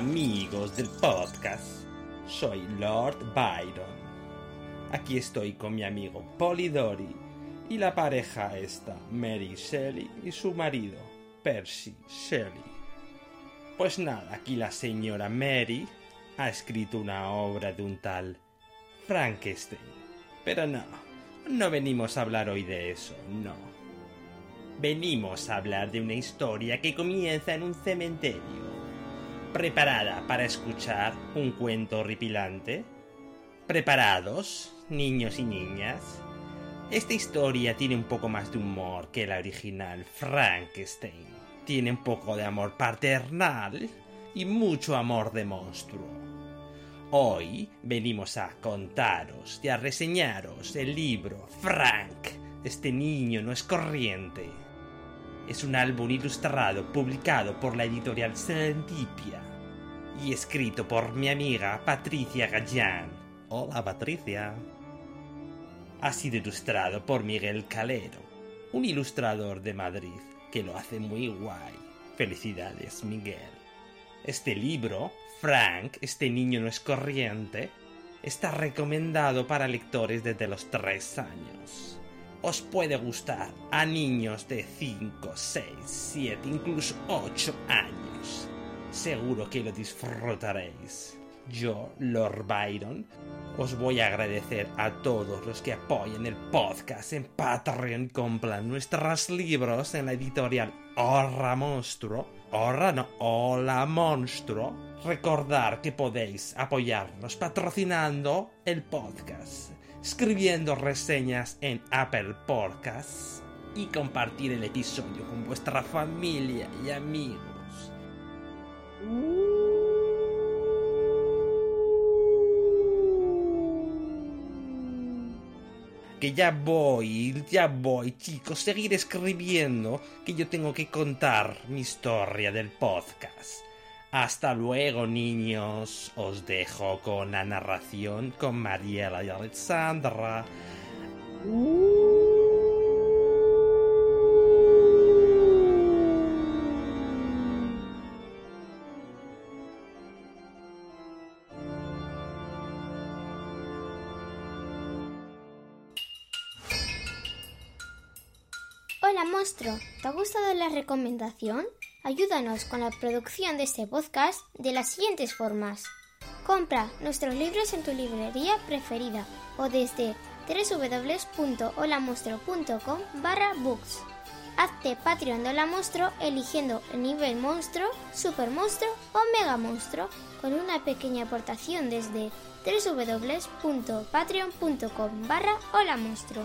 Amigos del podcast. Soy Lord Byron. Aquí estoy con mi amigo Polidori y la pareja esta, Mary Shelley y su marido, Percy Shelley. Pues nada, aquí la señora Mary ha escrito una obra de un tal Frankenstein. Pero no, no venimos a hablar hoy de eso, no. Venimos a hablar de una historia que comienza en un cementerio ¿Preparada para escuchar un cuento horripilante? ¿Preparados, niños y niñas? Esta historia tiene un poco más de humor que la original Frankenstein. Tiene un poco de amor paternal y mucho amor de monstruo. Hoy venimos a contaros y a reseñaros el libro Frank. Este niño no es corriente. Es un álbum ilustrado publicado por la editorial Serendipia y escrito por mi amiga Patricia Gallán. Hola Patricia. Ha sido ilustrado por Miguel Calero, un ilustrador de Madrid que lo hace muy guay. Felicidades, Miguel. Este libro, Frank, este niño no es corriente, está recomendado para lectores desde los 3 años os puede gustar a niños de 5, 6, 7, incluso 8 años. Seguro que lo disfrutaréis. Yo, Lord Byron, os voy a agradecer a todos los que apoyen el podcast en Patreon compran nuestros libros en la editorial Horra Monstruo. Horra no, Hola Monstruo. Recordar que podéis apoyarnos patrocinando el podcast escribiendo reseñas en Apple Podcasts y compartir el episodio con vuestra familia y amigos. Que ya voy, ya voy, chicos, seguir escribiendo, que yo tengo que contar mi historia del podcast. Hasta luego, niños. Os dejo con la narración con Mariela y Alexandra. La recomendación? Ayúdanos con la producción de este podcast de las siguientes formas. Compra nuestros libros en tu librería preferida o desde www.holamonstruo.com barra books. Hazte Patreon de Hola Monstruo eligiendo el nivel monstruo, super monstruo o mega monstruo con una pequeña aportación desde www.patreon.com barra Hola Monstruo.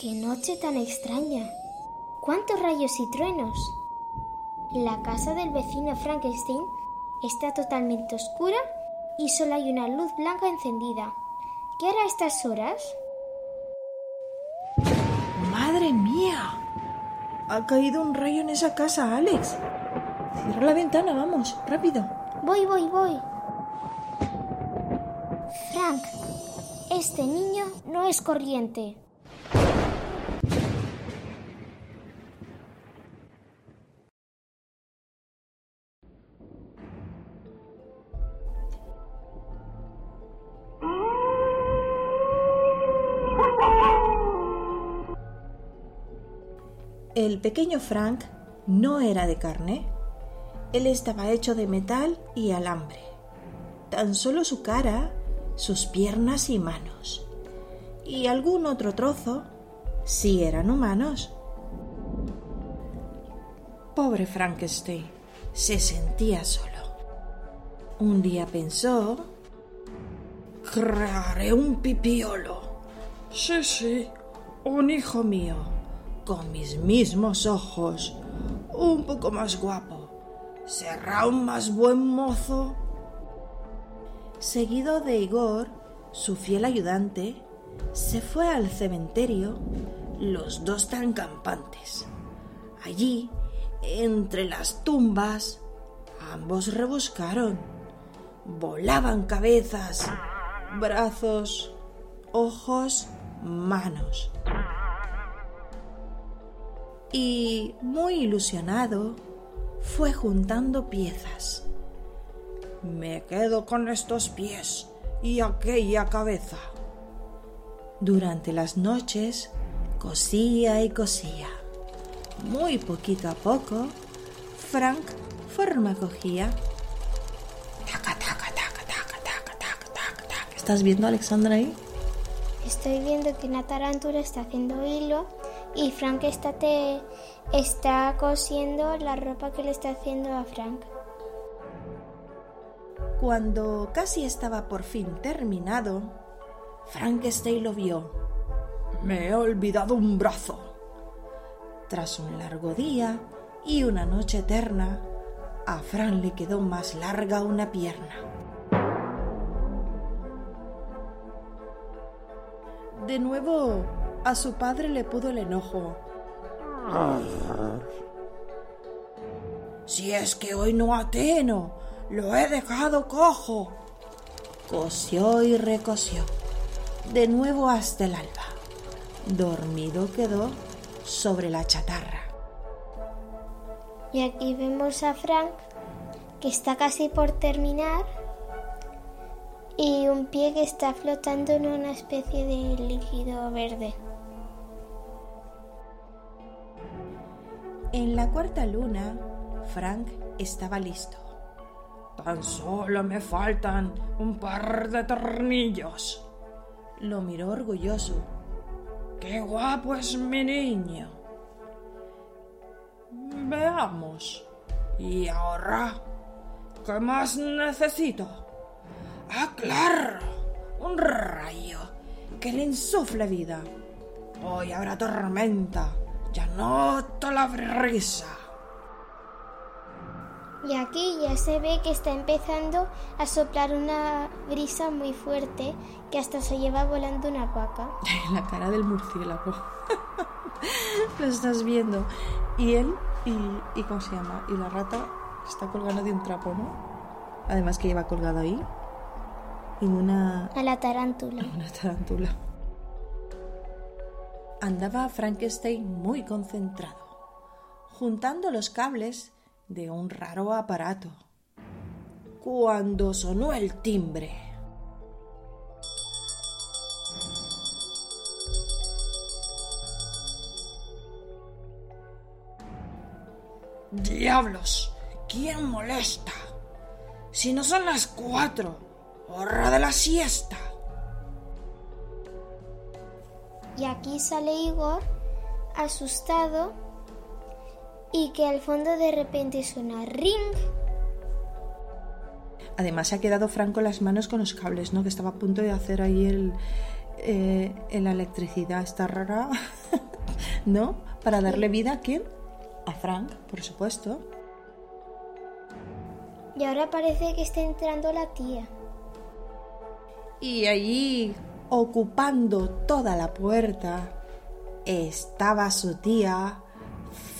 ¡Qué noche tan extraña! ¿Cuántos rayos y truenos? La casa del vecino Frankenstein está totalmente oscura y solo hay una luz blanca encendida. ¿Qué hará a estas horas? ¡Madre mía! Ha caído un rayo en esa casa, Alex. Cierra la ventana, vamos, rápido. Voy, voy, voy. Frank, este niño no es corriente. El pequeño Frank no era de carne. Él estaba hecho de metal y alambre. Tan solo su cara, sus piernas y manos. Y algún otro trozo sí eran humanos. Pobre Frankenstein se sentía solo. Un día pensó... Crearé un pipiolo. Sí, sí, un hijo mío con mis mismos ojos, un poco más guapo. ¿Será un más buen mozo? Seguido de Igor, su fiel ayudante, se fue al cementerio, los dos tan campantes. Allí, entre las tumbas, ambos rebuscaron. Volaban cabezas, brazos, ojos, manos y, muy ilusionado, fue juntando piezas. Me quedo con estos pies y aquella cabeza. Durante las noches cosía y cosía. Muy poquito a poco, Frank forma cogía. ¿Estás viendo, Alexandra, ahí? Estoy viendo que una tarántula está haciendo hilo y Frank está, te, está cosiendo la ropa que le está haciendo a Frank. Cuando casi estaba por fin terminado, Frankenstein lo vio. Me he olvidado un brazo. Tras un largo día y una noche eterna, a Frank le quedó más larga una pierna. De nuevo a su padre le pudo el enojo. Si es que hoy no ateno, lo he dejado cojo. Cosió y recosió, de nuevo hasta el alba. Dormido quedó sobre la chatarra. Y aquí vemos a Frank que está casi por terminar y un pie que está flotando en una especie de líquido verde. En la cuarta luna, Frank estaba listo. Tan solo me faltan un par de tornillos. Lo miró orgulloso. ¡Qué guapo es mi niño! Veamos. ¿Y ahora? ¿Qué más necesito? ¡Ah, claro! Un rayo que le insufle vida. Hoy habrá tormenta ya noto la brisa. Y aquí ya se ve que está empezando a soplar una brisa muy fuerte que hasta se lleva volando una vaca. La cara del murciélago. Lo estás viendo. Y él, y, y ¿cómo se llama? Y la rata está colgando de un trapo, ¿no? Además que lleva colgado ahí. Y una... A la tarántula. Una tarántula andaba Frankenstein muy concentrado, juntando los cables de un raro aparato. Cuando sonó el timbre. ¡Diablos! ¿Quién molesta? Si no son las cuatro, hora de la siesta. Y aquí sale Igor asustado y que al fondo de repente suena ring. Además se ha quedado Franco las manos con los cables, ¿no? Que estaba a punto de hacer ahí el, eh, la electricidad esta rara, ¿no? Para darle vida a quién? A Frank, por supuesto. Y ahora parece que está entrando la tía. Y allí ocupando toda la puerta, estaba su tía,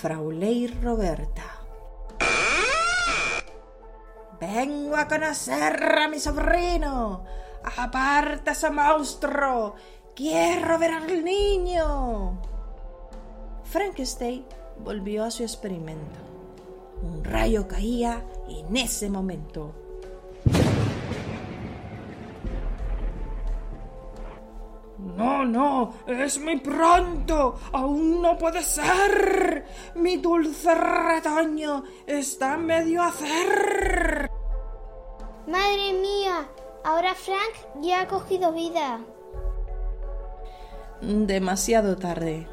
Fraulei Roberta. Vengo a conocer a mi sobrino. ¡Aparta ese monstruo! ¡Quiero ver al niño! Frankenstein volvió a su experimento. Un rayo caía en ese momento. No, no, es muy pronto. Aún no puede ser. Mi dulce retoño está medio a hacer. Madre mía, ahora Frank ya ha cogido vida. Demasiado tarde,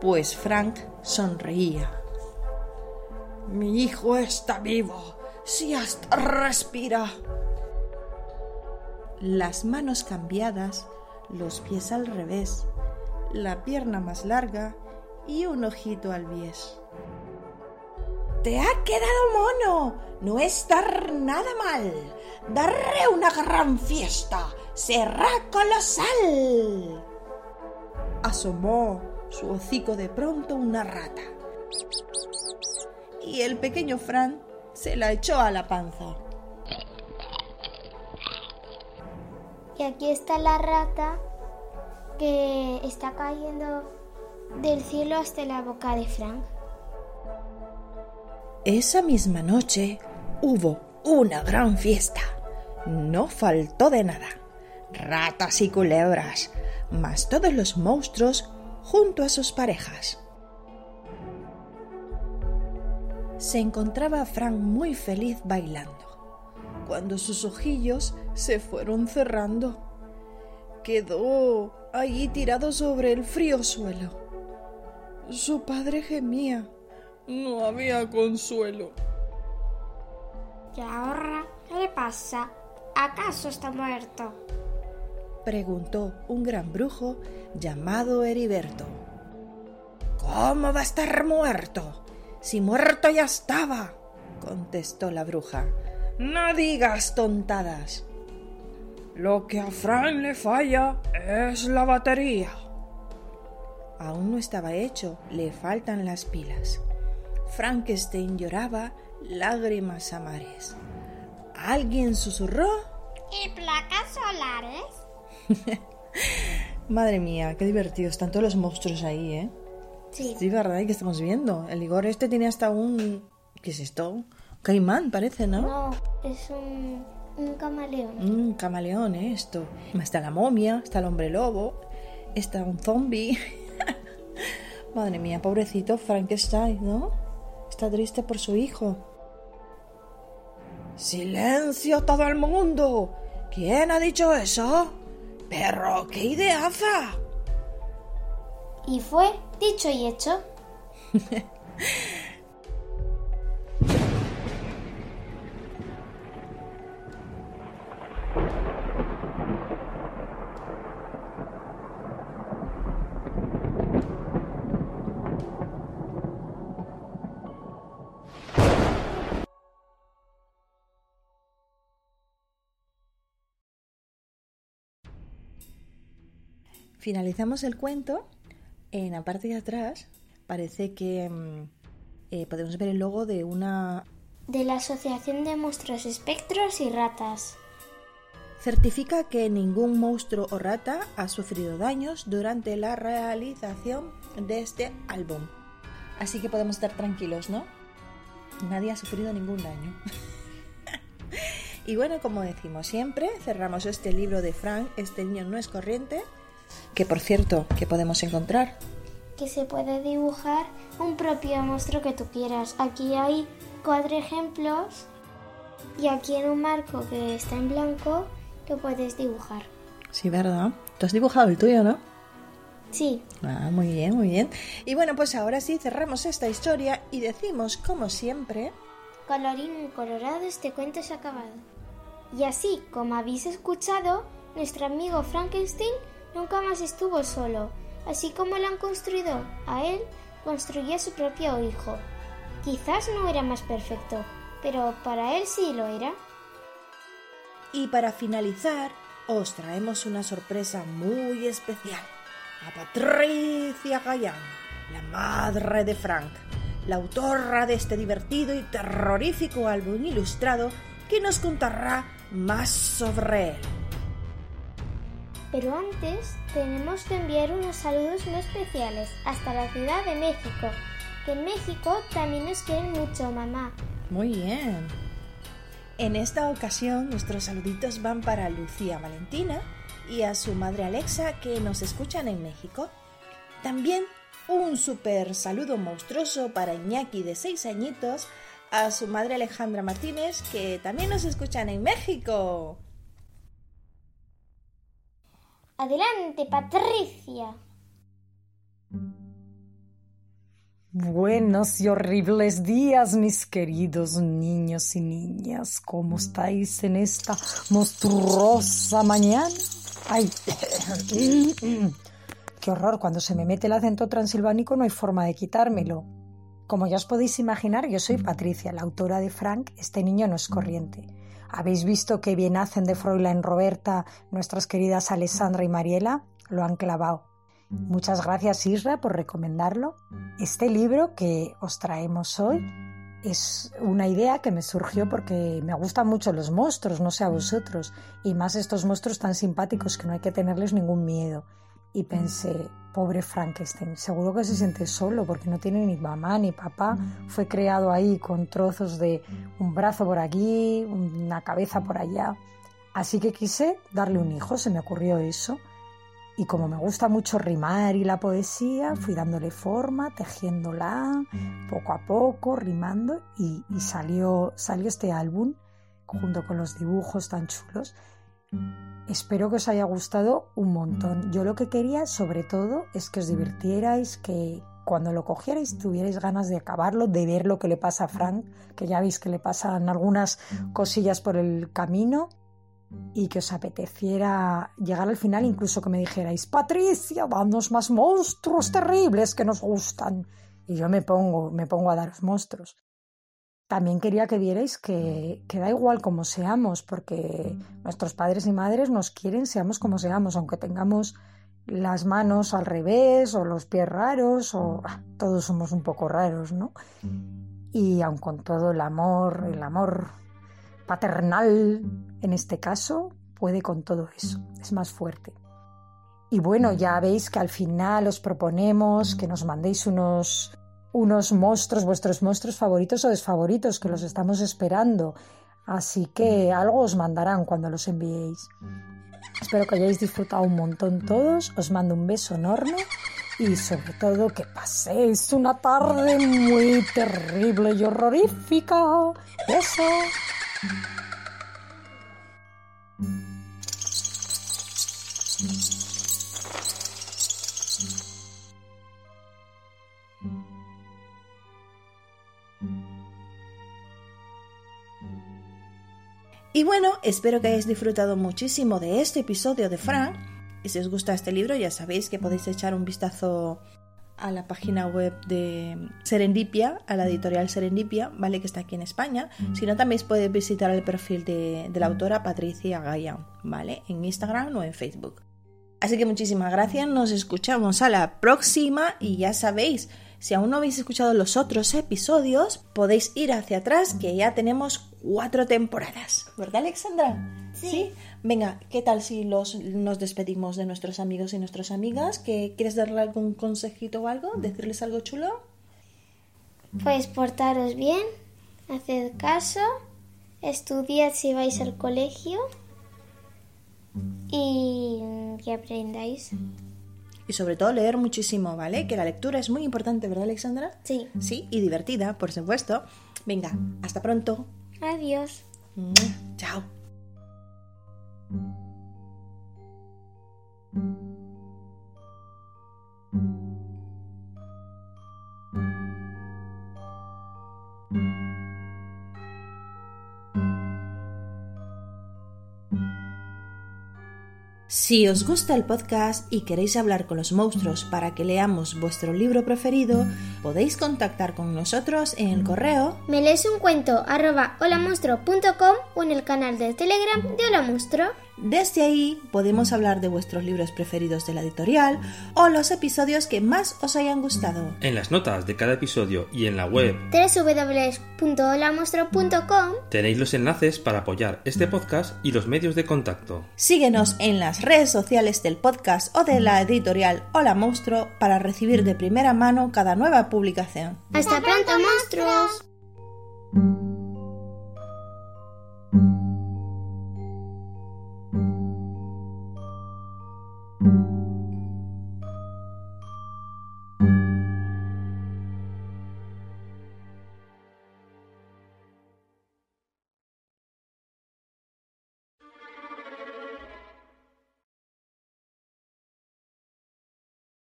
pues Frank sonreía. Mi hijo está vivo, si hasta respira. Las manos cambiadas los pies al revés, la pierna más larga y un ojito al bies. ¡Te ha quedado mono! No está nada mal. Daré una gran fiesta. Será colosal. Asomó su hocico de pronto una rata. Y el pequeño Fran se la echó a la panza. Y aquí está la rata que está cayendo del cielo hasta la boca de Frank. Esa misma noche hubo una gran fiesta. No faltó de nada. Ratas y culebras, más todos los monstruos junto a sus parejas. Se encontraba Frank muy feliz bailando cuando sus ojillos se fueron cerrando. Quedó allí tirado sobre el frío suelo. Su padre gemía. No había consuelo. ¿Y ahora qué le pasa? ¿Acaso está muerto? Preguntó un gran brujo llamado Heriberto. ¿Cómo va a estar muerto? Si muerto ya estaba, contestó la bruja. No digas tontadas. Lo que a Fran le falla es la batería. Aún no estaba hecho, le faltan las pilas. Frankenstein lloraba lágrimas a mares. ¿Alguien susurró? ¿Y placas solares? Madre mía, qué divertidos están todos los monstruos ahí, ¿eh? Sí. Sí, ¿verdad? ¿Y qué estamos viendo? El Igor este tiene hasta un... ¿Qué es esto? Caimán, parece, ¿no? No, es un, un camaleón. Un camaleón, ¿eh? Esto. Está la momia, está el hombre lobo, está un zombie. Madre mía, pobrecito Frankenstein, ¿no? Está triste por su hijo. ¡Silencio todo el mundo! ¿Quién ha dicho eso? ¡Perro, qué ideaza! Y fue dicho y hecho. Finalizamos el cuento. En la parte de atrás parece que mm, eh, podemos ver el logo de una... De la Asociación de Monstruos, Espectros y Ratas. Certifica que ningún monstruo o rata ha sufrido daños durante la realización de este álbum. Así que podemos estar tranquilos, ¿no? Nadie ha sufrido ningún daño. y bueno, como decimos siempre, cerramos este libro de Frank, Este niño no es corriente, que por cierto, que podemos encontrar. Que se puede dibujar un propio monstruo que tú quieras. Aquí hay cuatro ejemplos y aquí en un marco que está en blanco que puedes dibujar. Sí, ¿verdad? Tú has dibujado el tuyo, ¿no? Sí, Ah, muy bien, muy bien. Y bueno, pues ahora sí cerramos esta historia y decimos, como siempre, colorín colorado, este cuento se ha acabado. Y así, como habéis escuchado, nuestro amigo Frankenstein nunca más estuvo solo. Así como lo han construido a él, construyó su propio hijo. Quizás no era más perfecto, pero para él sí lo era. y para finalizar, os traemos una sorpresa muy especial. A Patricia Gallán, la madre de Frank, la autora de este divertido y terrorífico álbum ilustrado que nos contará más sobre él. Pero antes tenemos que enviar unos saludos muy especiales hasta la Ciudad de México, que en México también nos quieren mucho, mamá. Muy bien. En esta ocasión nuestros saluditos van para Lucía Valentina y a su madre Alexa que nos escuchan en México. También un super saludo monstruoso para Iñaki de 6 añitos, a su madre Alejandra Martínez que también nos escuchan en México. Adelante, Patricia. Buenos y horribles días, mis queridos niños y niñas. ¿Cómo estáis en esta monstruosa mañana? ¡Ay! ¡Qué horror! Cuando se me mete el acento transilvánico no hay forma de quitármelo. Como ya os podéis imaginar, yo soy Patricia, la autora de Frank, Este niño no es corriente. ¿Habéis visto qué bien hacen de Fräulein Roberta nuestras queridas Alessandra y Mariela? Lo han clavado. Muchas gracias Isra por recomendarlo. Este libro que os traemos hoy es una idea que me surgió porque me gustan mucho los monstruos, no sé a vosotros, y más estos monstruos tan simpáticos que no hay que tenerles ningún miedo. Y pensé, pobre Frankenstein, seguro que se siente solo porque no tiene ni mamá ni papá. Fue creado ahí con trozos de un brazo por aquí, una cabeza por allá. Así que quise darle un hijo, se me ocurrió eso. Y como me gusta mucho rimar y la poesía, fui dándole forma, tejiéndola poco a poco, rimando, y, y salió, salió este álbum junto con los dibujos tan chulos. Espero que os haya gustado un montón. Yo lo que quería, sobre todo, es que os divirtierais, que cuando lo cogierais tuvierais ganas de acabarlo, de ver lo que le pasa a Frank, que ya veis que le pasan algunas cosillas por el camino y que os apeteciera llegar al final, incluso que me dijerais, Patricia, danos más monstruos terribles que nos gustan. Y yo me pongo, me pongo a daros monstruos también quería que vierais que, da igual como seamos, porque nuestros padres y madres nos quieren, seamos como seamos, aunque tengamos las manos al revés o los pies raros, o ah, todos somos un poco raros, ¿no? Y aun con todo el amor, el amor paternal en este caso, puede con todo eso, es más fuerte. Y bueno, ya veis que al final os proponemos que nos mandéis unos unos monstruos, vuestros monstruos favoritos o desfavoritos, que los estamos esperando. Así que algo os mandarán cuando los enviéis. Espero que hayáis disfrutado un montón todos. Os mando un beso enorme y sobre todo que paséis una tarde muy terrible y horrorífica. Beso. Y bueno, espero que hayáis disfrutado muchísimo de este episodio de Frank. Y si os gusta este libro, ya sabéis que podéis echar un vistazo a la página web de Serendipia, a la editorial Serendipia, ¿vale? Que está aquí en España. Si no, también podéis visitar el perfil de, la autora Patricia Gaya, ¿vale? En Instagram o en Facebook. Así que muchísimas gracias, nos escuchamos a la próxima y ya sabéis, si aún no habéis escuchado los otros episodios, podéis ir hacia atrás que ya tenemos cuatro temporadas. ¿Verdad, Alexandra? Sí. Venga, ¿qué tal si los, nos despedimos de nuestros amigos y nuestras amigas? ¿Que, ¿Quieres darle algún consejito o algo? ¿Decirles algo chulo? Pues portaros bien, haced caso, estudiad si vais al colegio y que aprendáis. Y sobre todo leer muchísimo, ¿vale? Que la lectura es muy importante, ¿verdad, Alexandra? Sí. Sí, y divertida, por supuesto. Venga, hasta pronto. Adiós. Chao. Si os gusta el podcast y queréis hablar con los monstruos para que leamos vuestro libro preferido, podéis contactar con nosotros en el correo me lees un cuento arroba o en el canal de Telegram de Hola Monstruo. Desde ahí podemos hablar de vuestros libros preferidos de la editorial o los episodios que más os hayan gustado. En las notas de cada episodio y en la web www.holamonstruo.com tenéis los enlaces para apoyar este podcast y los medios de contacto. Síguenos en las redes sociales del podcast o de la editorial Hola Monstruo para recibir de primera mano cada nueva publicación. ¡Hasta pronto, monstruos!